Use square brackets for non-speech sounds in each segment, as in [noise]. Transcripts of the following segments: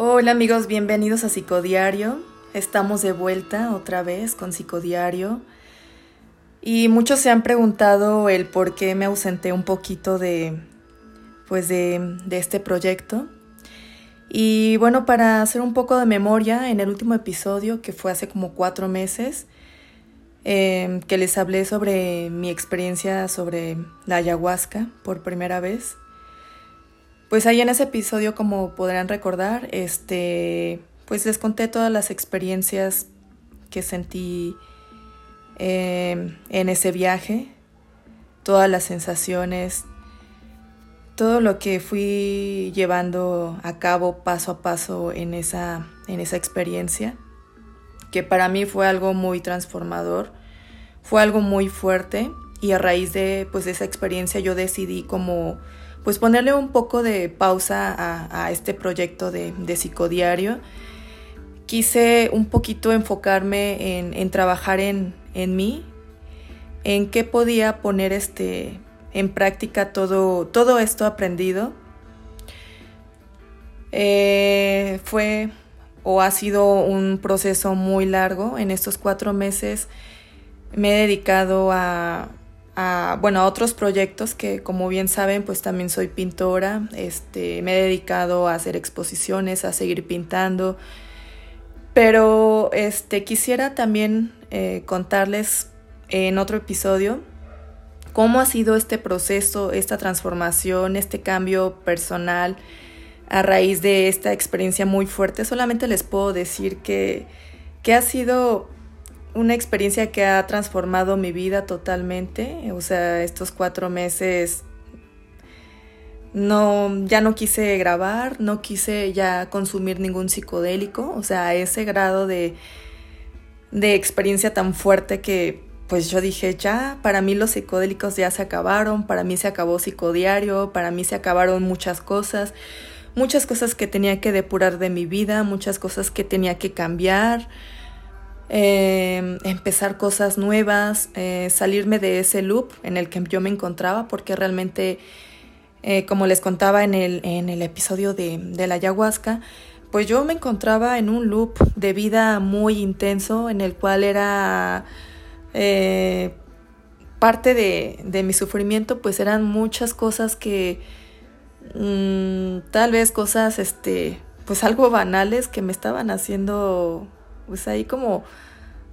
Hola amigos, bienvenidos a Psicodiario. Estamos de vuelta otra vez con Psicodiario. Y muchos se han preguntado el por qué me ausenté un poquito de pues de, este proyecto. Y bueno, para hacer un poco de memoria, en el último episodio, que fue hace como cuatro meses, em, que les hablé sobre mi experiencia sobre la ayahuasca por primera vez. Pues ahí en ese episodio, como podrán recordar, este, pues les conté todas las experiencias que sentí em, en ese viaje, todas las sensaciones, todo lo que fui llevando a cabo paso a paso en esa, en esa experiencia, que para mí fue algo muy transformador, fue algo muy fuerte y a raíz de pues esa experiencia yo decidí como pues ponerle un poco de pausa a, este proyecto de, psicodiario. Quise un poquito enfocarme en, trabajar en, mí, en qué podía poner este, en práctica todo, todo esto aprendido. Eh, fue o ha sido un proceso muy largo. En estos cuatro meses me he dedicado a, a, bueno, a otros proyectos que como bien saben, pues también soy pintora, este, me he dedicado a hacer exposiciones, a seguir pintando, pero este, quisiera también eh, contarles en otro episodio cómo ha sido este proceso, esta transformación, este cambio personal a raíz de esta experiencia muy fuerte. Solamente les puedo decir que, que ha sido una experiencia que ha transformado mi vida totalmente. O sea, estos cuatro meses no, ya no quise grabar, no quise ya consumir ningún psicodélico. O sea, ese grado de, de experiencia tan fuerte que pues yo dije, ya, para mí los psicodélicos ya se acabaron, para mí se acabó psicodiario, para mí se acabaron muchas cosas, muchas cosas que tenía que depurar de mi vida, muchas cosas que tenía que cambiar. Em, empezar cosas nuevas, eh, salirme de ese loop en el que yo me encontraba, porque realmente, eh, como les contaba en el, en el episodio de, de, la ayahuasca, pues yo me encontraba en un loop de vida muy intenso, en el cual era eh, parte de, de, mi sufrimiento, pues eran muchas cosas que mm, tal vez cosas, este, pues algo banales que me estaban haciendo pues ahí como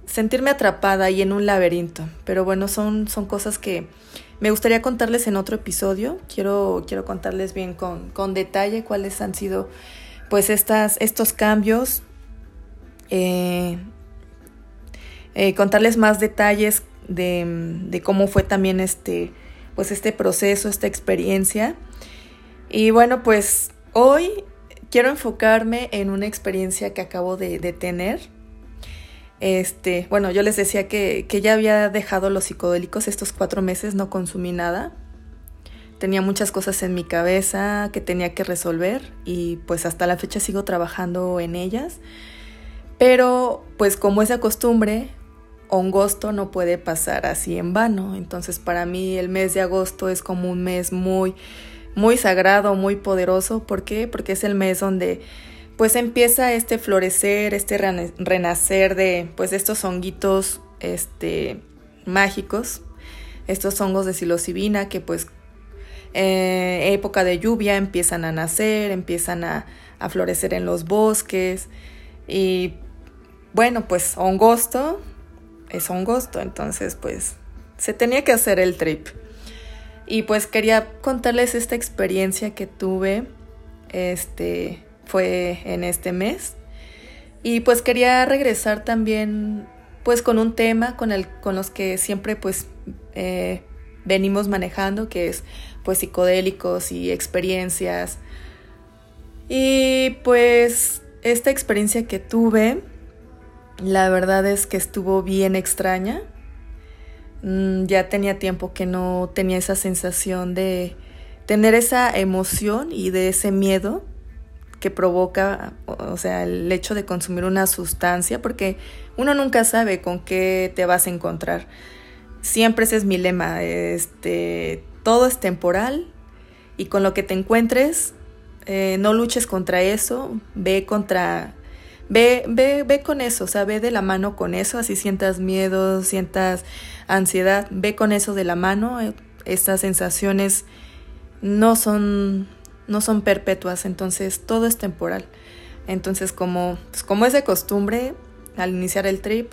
sentirme atrapada y en un laberinto. Pero bueno, son, son cosas que me gustaría contarles en otro episodio. Quiero, quiero contarles bien con, con detalle cuáles han sido pues estas, estos cambios. Eh, eh, contarles más detalles de, de, cómo fue también este, pues este proceso, esta experiencia. Y bueno, pues hoy quiero enfocarme en una experiencia que acabo de, de tener este, bueno, yo les decía que, que ya había dejado los psicodélicos estos cuatro meses, no consumí nada. Tenía muchas cosas en mi cabeza que tenía que resolver y pues hasta la fecha sigo trabajando en ellas. Pero pues como es de costumbre, agosto no puede pasar así en vano. Entonces para mí el mes de agosto es como un mes muy, muy sagrado, muy poderoso. ¿Por qué? Porque es el mes donde pues empieza este florecer, este renacer de pues estos honguitos este, mágicos, estos hongos de psilocibina que pues en época de lluvia empiezan a nacer, empiezan a, a florecer en los bosques y bueno pues hongosto es hongosto, entonces pues se tenía que hacer el trip. Y pues quería contarles esta experiencia que tuve este en este mes. Y pues quería regresar también pues con un tema con, el, con los que siempre pues eh, venimos manejando, que es pues psicodélicos y experiencias. Y pues esta experiencia que tuve, la verdad es que estuvo bien extraña. Mm, ya tenía tiempo que no tenía esa sensación de tener esa emoción y de ese miedo que provoca, o sea, el hecho de consumir una sustancia, porque uno nunca sabe con qué te vas a encontrar. Siempre ese es mi lema, este, todo es temporal y con lo que te encuentres, eh, no luches contra eso, ve contra, ve, ve, ve con eso, o sea, ve de la mano con eso, así sientas miedo, sientas ansiedad, ve con eso de la mano, eh, estas sensaciones no son, no son perpetuas, entonces todo es temporal. Entonces, como, pues, como es de costumbre, al iniciar el trip,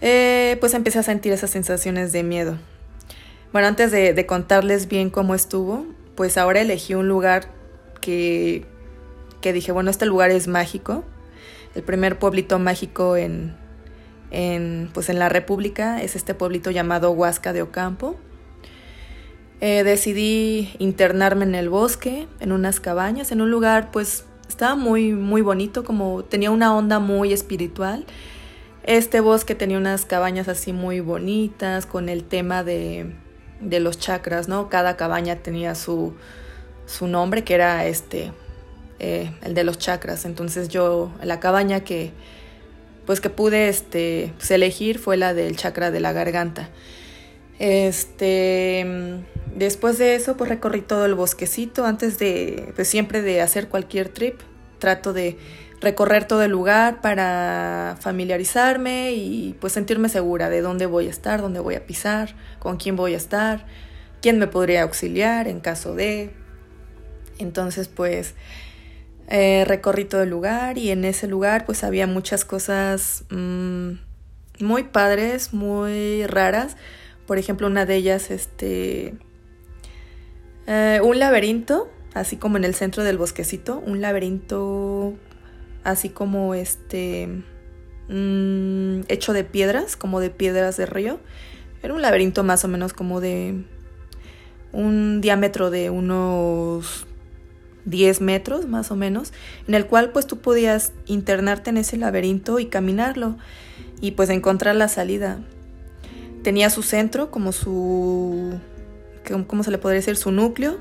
eh, pues empecé a sentir esas sensaciones de miedo. Bueno, antes de, contarles bien cómo estuvo, pues ahora elegí un lugar que, que dije, bueno, este lugar es mágico. El primer pueblito mágico en, en, pues en la República es este pueblito llamado Huasca de Ocampo. Eh, decidí internarme en el bosque, en unas cabañas, en un lugar pues estaba muy, muy bonito, como tenía una onda muy espiritual. Este bosque tenía unas cabañas así muy bonitas con el tema de, de los chakras, ¿no? Cada cabaña tenía su, su nombre, que era este, eh, el de los chakras. Entonces yo, la cabaña que, pues que pude este, pues, elegir fue la del chakra de la garganta. Este, después de eso, pues recorrí todo el bosquecito antes de, pues siempre de hacer cualquier trip. Trato de recorrer todo el lugar para familiarizarme y pues sentirme segura de dónde voy a estar, dónde voy a pisar, con quién voy a estar, quién me podría auxiliar en caso de. Entonces pues eh, recorrí todo el lugar y en ese lugar pues había muchas cosas mm, muy padres, muy raras por ejemplo, una de ellas, este, eh, un laberinto, así como en el centro del bosquecito, un laberinto así como este, mm, hecho de piedras, como de piedras de río. Era un laberinto más o menos como de un diámetro de unos 10 metros más o menos, en el cual pues tú podías internarte en ese laberinto y caminarlo y pues encontrar la salida tenía su centro, como su, ¿cómo se le podría decir? Su núcleo.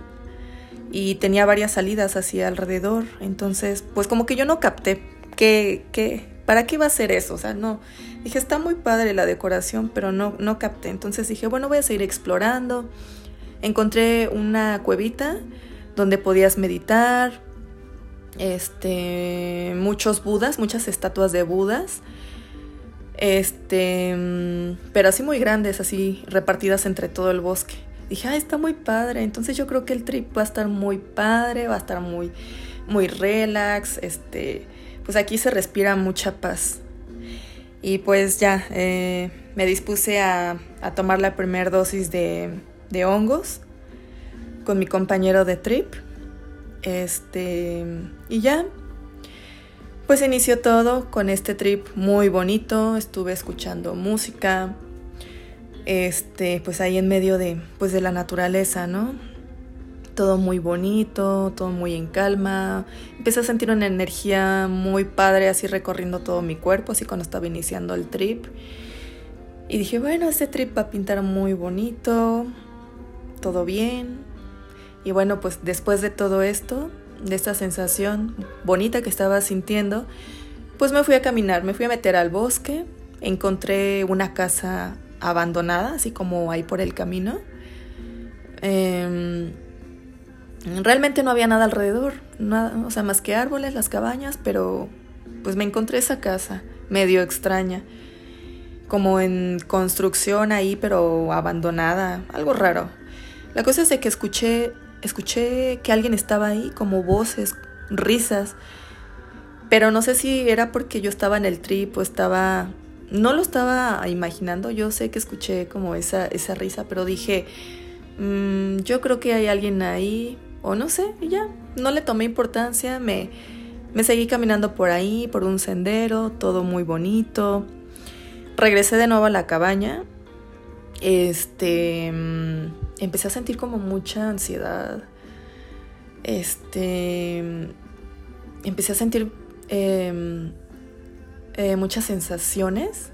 Y tenía varias salidas hacia alrededor. Entonces, pues como que yo no capté que, que, ¿para qué iba a ser eso? O sea, no. Dije, está muy padre la decoración, pero no, no capté. Entonces dije, bueno, voy a seguir explorando. Encontré una cuevita donde podías meditar. Este, muchos budas, muchas estatuas de budas este, mm, pero así muy grandes, así repartidas entre todo el bosque. Dije, ah, está muy padre. Entonces yo creo que el trip va a estar muy padre, va a estar muy, muy relax. Este, pues aquí se respira mucha paz. Y pues ya, eh, me dispuse a, a, tomar la primera dosis de, de hongos con mi compañero de trip. Este, y ya, pues inició todo con este trip muy bonito, estuve escuchando música, este, pues ahí en medio de, pues de la naturaleza, ¿no? Todo muy bonito, todo muy en calma. Empecé a sentir una energía muy padre así recorriendo todo mi cuerpo, así cuando estaba iniciando el trip. Y dije, bueno, este trip va a pintar muy bonito, todo bien. Y bueno, pues después de todo esto, de esta sensación bonita que estaba sintiendo, pues me fui a caminar, me fui a meter al bosque, encontré una casa abandonada, así como ahí por el camino. Em, realmente no había nada alrededor, nada, o sea, más que árboles, las cabañas, pero pues me encontré esa casa medio extraña, como en construcción ahí, pero abandonada, algo raro. La cosa es de que escuché escuché que alguien estaba ahí, como voces, risas, pero no sé si era porque yo estaba en el trip o estaba, no lo estaba imaginando, yo sé que escuché como esa, esa risa, pero dije, mm, yo creo que hay alguien ahí, o no sé, y ya, no le tomé importancia, me, me seguí caminando por ahí, por un sendero, todo muy bonito. Regresé de nuevo a la cabaña. Este mm, empecé a sentir como mucha ansiedad. Este, empecé a sentir em, eh, muchas sensaciones.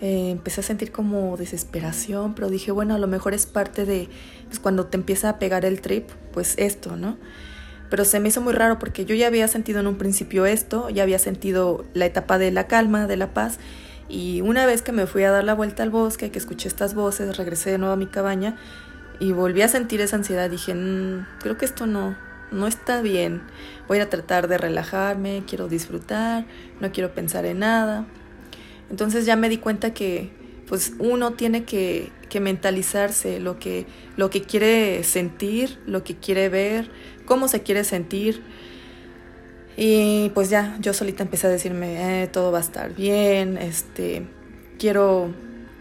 Eh, empecé a sentir como desesperación, pero dije, bueno, a lo mejor es parte de pues, cuando te empieza a pegar el trip, pues esto, ¿no? Pero se me hizo muy raro porque yo ya había sentido en un principio esto, ya había sentido la etapa de la calma, de la paz, y una vez que me fui a dar la vuelta al bosque, que escuché estas voces, regresé de nuevo a mi cabaña y volví a sentir esa ansiedad. Dije, mm, creo que esto no, no está bien. Voy a tratar de relajarme, quiero disfrutar, no quiero pensar en nada. Entonces ya me di cuenta que pues uno tiene que, que mentalizarse lo que, lo que quiere sentir, lo que quiere ver, cómo se quiere sentir. Y pues ya, yo solita empecé a decirme, eh, todo va a estar bien, este, quiero,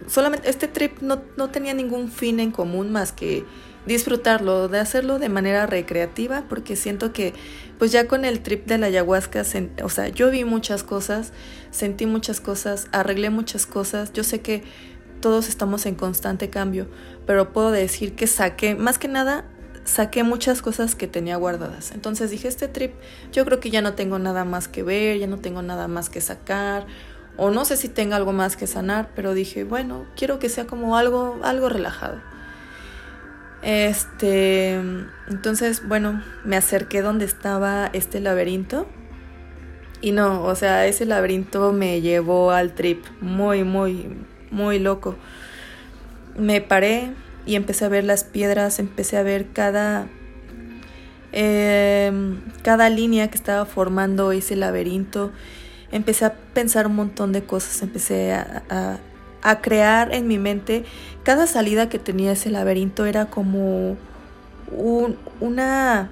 solamente, este trip no, no tenía ningún fin en común más que disfrutarlo, de hacerlo de manera recreativa, porque siento que pues ya con el trip de la ayahuasca, o sea, yo vi muchas cosas, sentí muchas cosas, arreglé muchas cosas, yo sé que todos estamos en constante cambio, pero puedo decir que saqué, más que nada, saqué muchas cosas que tenía guardadas. Entonces dije, este trip, yo creo que ya no tengo nada más que ver, ya no tengo nada más que sacar, o no sé si tengo algo más que sanar, pero dije, bueno, quiero que sea como algo, algo relajado. Este, entonces, bueno, me acerqué donde estaba este laberinto. Y no, o sea, ese laberinto me llevó al trip muy, muy, muy loco. Me paré y empecé a ver las piedras, empecé a ver cada, em, cada línea que estaba formando ese laberinto. Empecé a pensar un montón de cosas, empecé a, a crear en mi mente cada salida que tenía ese laberinto era como una,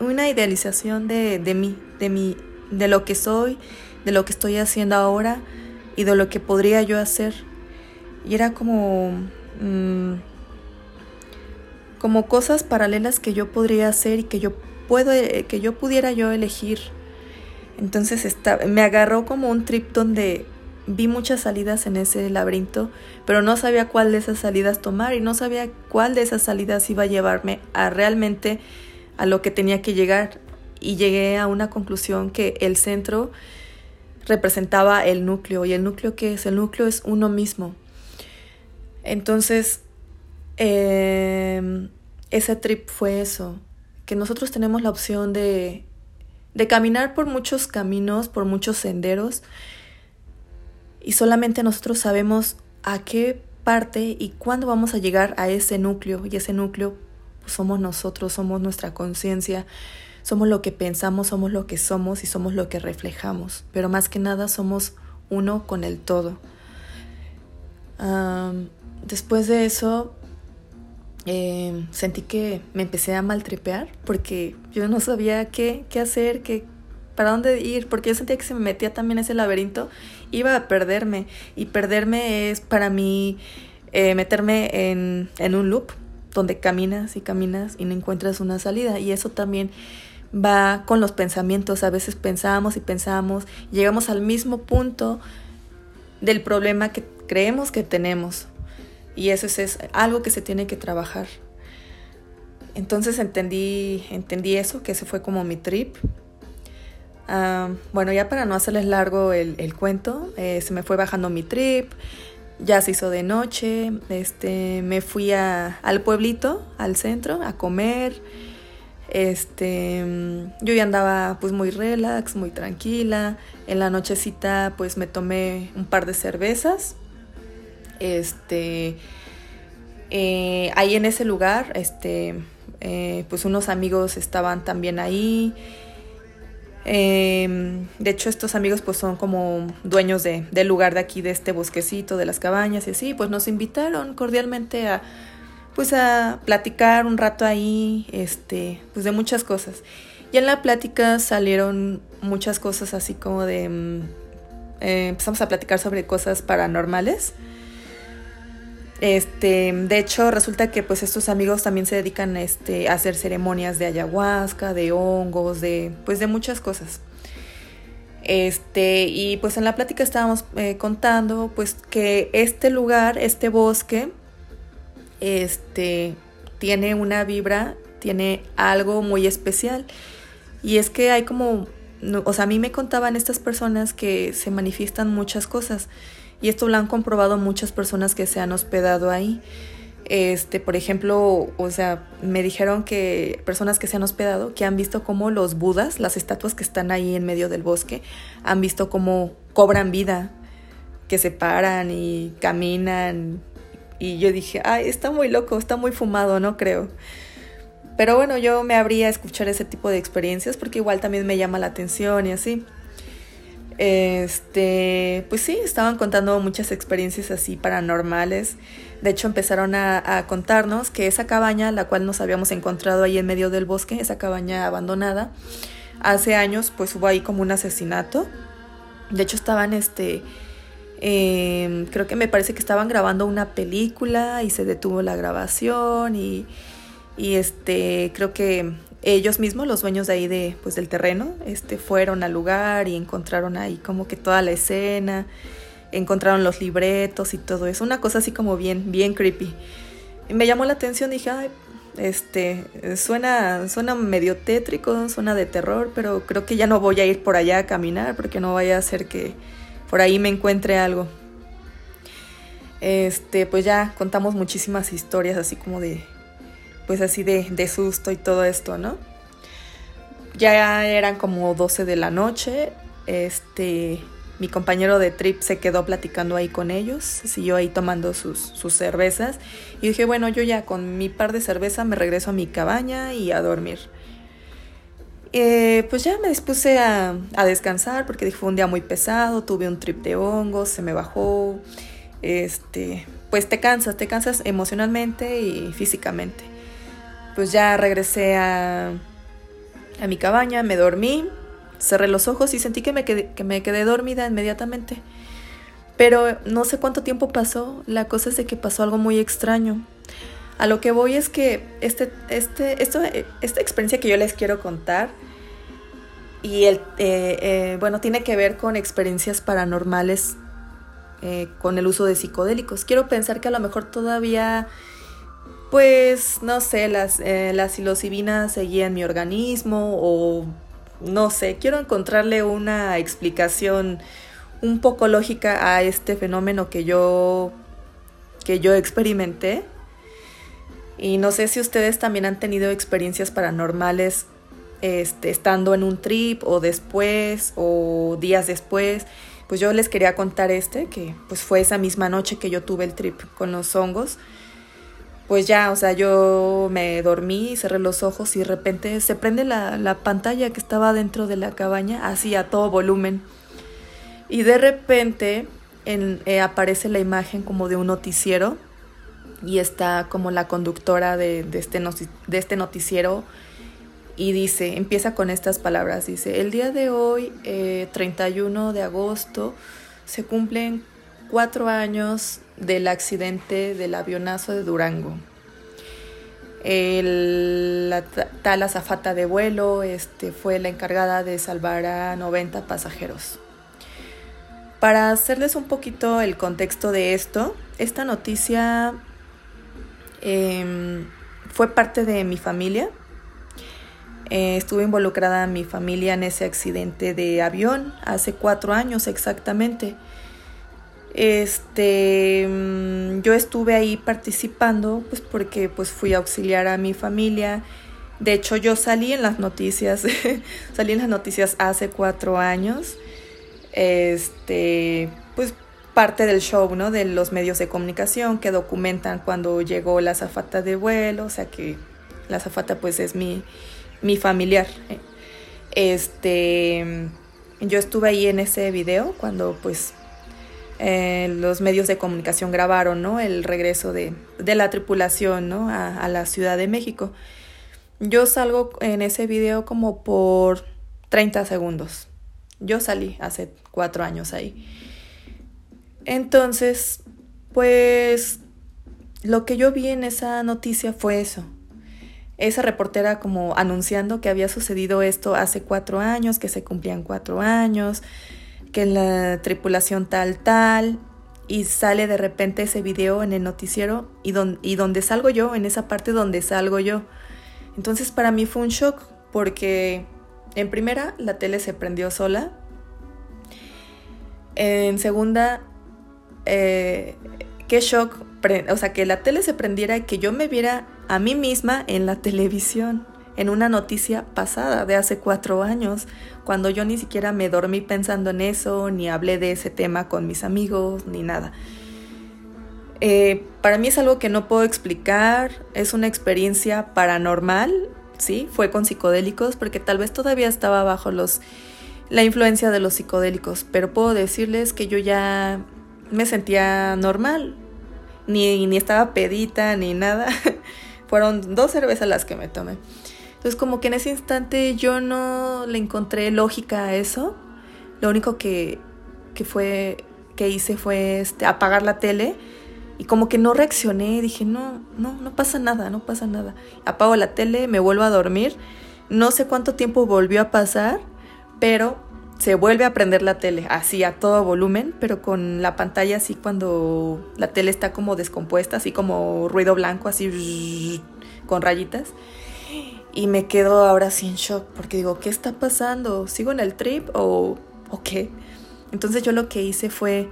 una idealización de, de mí, de de lo que soy, de lo que estoy haciendo ahora y de lo que podría yo hacer. Y era como, mm, como cosas paralelas que yo podría hacer y que yo puedo, que yo pudiera yo elegir. Entonces me agarró como un trip donde vi muchas salidas en ese laberinto, pero no sabía cuál de esas salidas tomar y no sabía cuál de esas salidas iba a llevarme a realmente a lo que tenía que llegar. Y llegué a una conclusión que el centro representaba el núcleo y el núcleo que es el núcleo es uno mismo. Entonces, em, ese trip fue eso, que nosotros tenemos la opción de, de caminar por muchos caminos, por muchos senderos, y solamente nosotros sabemos a qué parte y cuándo vamos a llegar a ese núcleo y ese núcleo pues, somos nosotros, somos nuestra conciencia, somos lo que pensamos, somos lo que somos y somos lo que reflejamos, pero más que nada somos uno con el todo. después de eso eh, sentí que me empecé a maltripear porque yo no sabía qué, qué hacer, qué, para dónde ir, porque yo sentía que se me metía también ese laberinto, iba a perderme. Y perderme es para mí eh, meterme en, en un loop donde caminas y caminas y no encuentras una salida. Y eso también va con los pensamientos. A veces pensamos y pensamos, llegamos al mismo punto del problema que creemos que tenemos. Y eso es, es algo que se tiene que trabajar. Entonces entendí, entendí eso, que ese fue como mi trip bueno, ya para no hacerles largo el, cuento, eh, se me fue bajando mi trip, ya se hizo de noche, este, me fui al pueblito, al centro, a comer. Este, yo ya andaba pues muy relax, muy tranquila. En la nochecita pues me tomé un par de cervezas. Este, eh, ahí en ese lugar, este, eh, pues unos amigos estaban también ahí. Em, de hecho, estos amigos pues son como dueños de, del lugar de aquí, de este bosquecito, de las cabañas y así, pues nos invitaron cordialmente a pues a platicar un rato ahí, este, pues de muchas cosas. Y en la plática salieron muchas cosas así como de... Em, eh, empezamos a platicar sobre cosas paranormales. Este, de hecho, resulta que pues estos amigos también se dedican este, a hacer ceremonias de ayahuasca, de hongos, de pues de muchas cosas. Este, y pues en la plática estábamos eh, contando pues que este lugar, este bosque, este, tiene una vibra, tiene algo muy especial. Y es que hay como, o sea, a mí me contaban estas personas que se manifiestan muchas cosas. Y esto lo han comprobado muchas personas que se han hospedado ahí. Este, por ejemplo, o sea, me dijeron que personas que se han hospedado, que han visto cómo los budas, las estatuas que están ahí en medio del bosque, han visto cómo cobran vida, que se paran y caminan. Y yo dije, ay, está muy loco, está muy fumado, no creo. Pero bueno, yo me abría a escuchar ese tipo de experiencias porque igual también me llama la atención y así. Este, pues sí, estaban contando muchas experiencias así paranormales. De hecho, empezaron a, contarnos que esa cabaña, la cual nos habíamos encontrado ahí en medio del bosque, esa cabaña abandonada, hace años, pues hubo ahí como un asesinato. De hecho, estaban, este, em, creo que me parece que estaban grabando una película y se detuvo la grabación y, y este, creo que ellos mismos, los dueños de ahí de, pues, del terreno, este, fueron al lugar y encontraron ahí como que toda la escena, encontraron los libretos y todo eso, una cosa así como bien, bien creepy. Me llamó la atención, dije, ay, este, suena, suena medio tétrico, suena de terror, pero creo que ya no voy a ir por allá a caminar porque no vaya a ser que por ahí me encuentre algo. Este, pues ya contamos muchísimas historias así como de pues así de, de susto y todo esto, ¿no? Ya eran como 12 de la noche, este, mi compañero de trip se quedó platicando ahí con ellos, siguió ahí tomando sus, sus, cervezas y dije, bueno, yo ya con mi par de cerveza me regreso a mi cabaña y a dormir. Eh, pues ya me dispuse a, a, descansar porque fue un día muy pesado, tuve un trip de hongos, se me bajó, este, pues te cansas, te cansas emocionalmente y físicamente pues ya regresé a, a mi cabaña, me dormí, cerré los ojos y sentí que me, quedé, que me quedé dormida inmediatamente. Pero no sé cuánto tiempo pasó, la cosa es de que pasó algo muy extraño. A lo que voy es que este, este, esto, esta experiencia que yo les quiero contar, y el, eh, eh, bueno, tiene que ver con experiencias paranormales eh, con el uso de psicodélicos. Quiero pensar que a lo mejor todavía pues no sé, las, eh, la psilocibina seguía en mi organismo o no sé, quiero encontrarle una explicación un poco lógica a este fenómeno que yo que yo experimenté. Y no sé si ustedes también han tenido experiencias paranormales este, estando en un trip o después o días después. Pues yo les quería contar este, que pues fue esa misma noche que yo tuve el trip con los hongos pues ya, o sea, yo me dormí, cerré los ojos y de repente se prende la, pantalla que estaba dentro de la cabaña, así a todo volumen. Y de repente en, eh, aparece la imagen como de un noticiero y está como la conductora de, este, de este noticiero y dice, empieza con estas palabras, dice, el día de hoy, 31 eh, de agosto, se cumplen cuatro años del accidente del avionazo de Durango. la tal azafata de vuelo este, fue la encargada de salvar a 90 pasajeros. Para hacerles un poquito el contexto de esto, esta noticia em, fue parte de mi familia. Eh, estuve involucrada mi familia en ese accidente de avión hace cuatro años exactamente. Este, mm, yo estuve ahí participando, pues porque pues fui a auxiliar a mi familia. De hecho, yo salí en las noticias, [laughs] salí en las noticias hace cuatro años. Este, pues parte del show, ¿no? De los medios de comunicación que documentan cuando llegó la zafata de vuelo, o sea que la zafata pues es mi, mi familiar. Este, yo estuve ahí en ese video cuando pues eh, los medios de comunicación grabaron ¿no? el regreso de, de la tripulación ¿no? a, a, la Ciudad de México. Yo salgo en ese video como por 30 segundos. Yo salí hace cuatro años ahí. Entonces, pues lo que yo vi en esa noticia fue eso. Esa reportera como anunciando que había sucedido esto hace cuatro años, que se cumplían cuatro años, la tripulación tal tal y sale de repente ese video en el noticiero y, y donde salgo yo, en esa parte donde salgo yo. Entonces para mí fue un shock porque en primera la tele se prendió sola. En segunda, eh, qué shock, o sea, que la tele se prendiera y que yo me viera a mí misma en la [laughs] televisión en una noticia pasada de hace cuatro años, cuando yo ni siquiera me dormí pensando en eso, ni hablé de ese tema con mis amigos, ni nada. Eh, para mí es algo que no puedo explicar, es una experiencia paranormal, sí, fue con psicodélicos, porque tal vez todavía estaba bajo los la influencia de los psicodélicos, pero puedo decirles que yo ya me sentía normal, ni, ni estaba pedita ni nada. [laughs] Fueron dos cervezas las que me tomé. Entonces como que en ese instante yo no le encontré lógica a eso. Lo único que, que fue que hice fue este, apagar la tele y como que no reaccioné, dije, no, no, no pasa nada, no pasa nada. Apago la tele, me vuelvo a dormir. No sé cuánto tiempo volvió a pasar, pero se vuelve a prender la tele, así a todo volumen, pero con la pantalla así cuando la tele está como descompuesta, así como ruido blanco, así con rayitas. Y me quedo ahora sin shock, porque digo, ¿qué está pasando? ¿Sigo en el trip o, o qué? Entonces yo lo que hice fue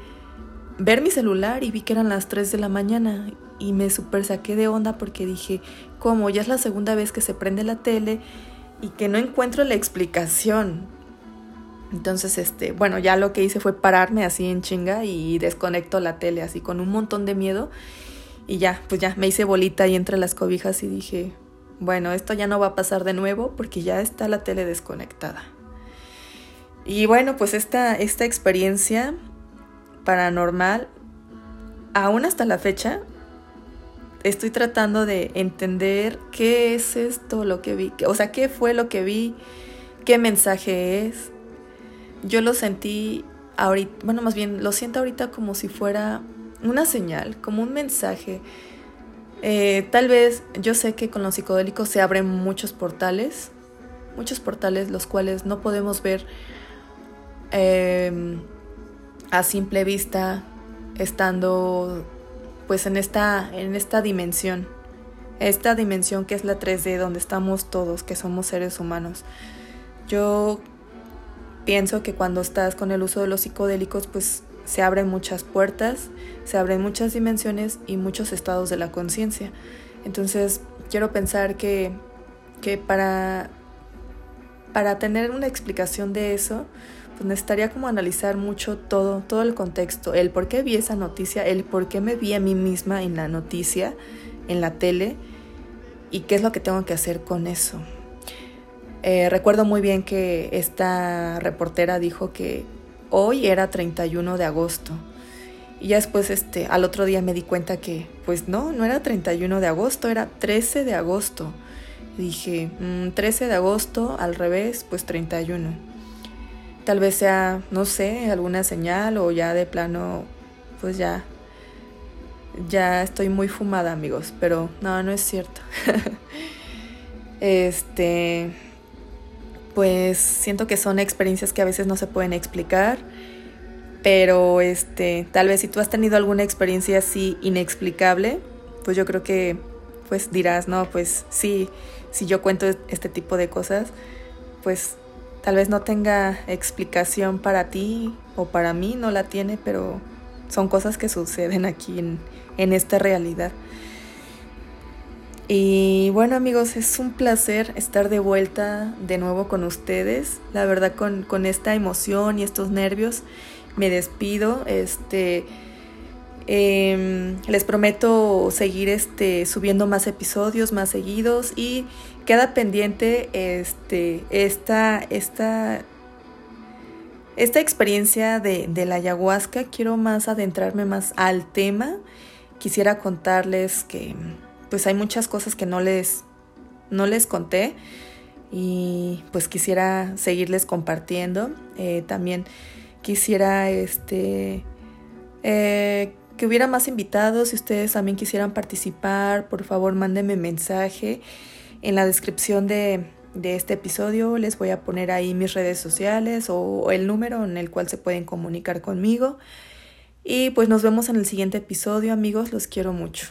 ver mi celular y vi que eran las 3 de la mañana y me super saqué de onda porque dije, ¿cómo? Ya es la segunda vez que se prende la tele y que no encuentro la explicación. Entonces, este, bueno, ya lo que hice fue pararme así en chinga y desconecto la tele así con un montón de miedo. Y ya, pues ya me hice bolita ahí entre las cobijas y dije, bueno, esto ya no va a pasar de nuevo porque ya está la tele desconectada. Y bueno, pues esta, esta experiencia paranormal, aún hasta la fecha, estoy tratando de entender qué es esto, lo que vi, o sea, qué fue lo que vi, qué mensaje es, yo lo sentí ahorita, bueno, más bien lo siento ahorita como si fuera una señal, como un mensaje. Eh, tal vez yo sé que con los psicodélicos se abren muchos portales, muchos portales los cuales no podemos ver em, a simple vista estando pues en esta, en esta dimensión, esta dimensión que es la 3D donde estamos todos, que somos seres humanos. Yo pienso que cuando estás con el uso de los psicodélicos, pues se abren muchas puertas, se abren muchas dimensiones y muchos estados de la conciencia. Entonces, quiero pensar que, que para, para tener una explicación de eso, pues necesitaría como analizar mucho todo, todo el contexto, el por qué vi esa noticia, el por qué me vi a mí misma en la noticia, en la tele, y qué es lo que tengo que hacer con eso. Eh, recuerdo muy bien que esta reportera dijo que hoy era 31 de agosto. Y ya después, este, al otro día me di cuenta que, pues no, no era 31 de agosto, era 13 de agosto. dije, 13 mm, de agosto, al revés, pues 31. Tal vez sea, no sé, alguna señal o ya de plano, pues ya, ya estoy muy fumada, amigos. Pero no, no es cierto. [laughs] este, pues siento que son experiencias que a veces no se pueden explicar, pero este, tal vez si tú has tenido alguna experiencia así inexplicable, pues yo creo que pues dirás, no, pues sí, si yo cuento este tipo de cosas, pues tal vez no tenga explicación para ti o para mí, no la tiene, pero son cosas que suceden aquí en, en esta realidad. Y bueno amigos, es un placer estar de vuelta de nuevo con ustedes. La verdad con, con esta emoción y estos nervios me despido. Este, em, les prometo seguir este, subiendo más episodios más seguidos y queda pendiente este, esta, esta, esta experiencia de, de la ayahuasca. Quiero más adentrarme más al tema. Quisiera contarles que pues hay muchas cosas que no les, no les conté y pues quisiera seguirles compartiendo. Eh, también quisiera este eh, que hubiera más invitados. Si ustedes también quisieran participar, por favor mándenme mensaje. En la descripción de, de este episodio les voy a poner ahí mis redes sociales o el número en el cual se pueden comunicar conmigo. Y pues nos vemos en el siguiente episodio amigos, los quiero mucho.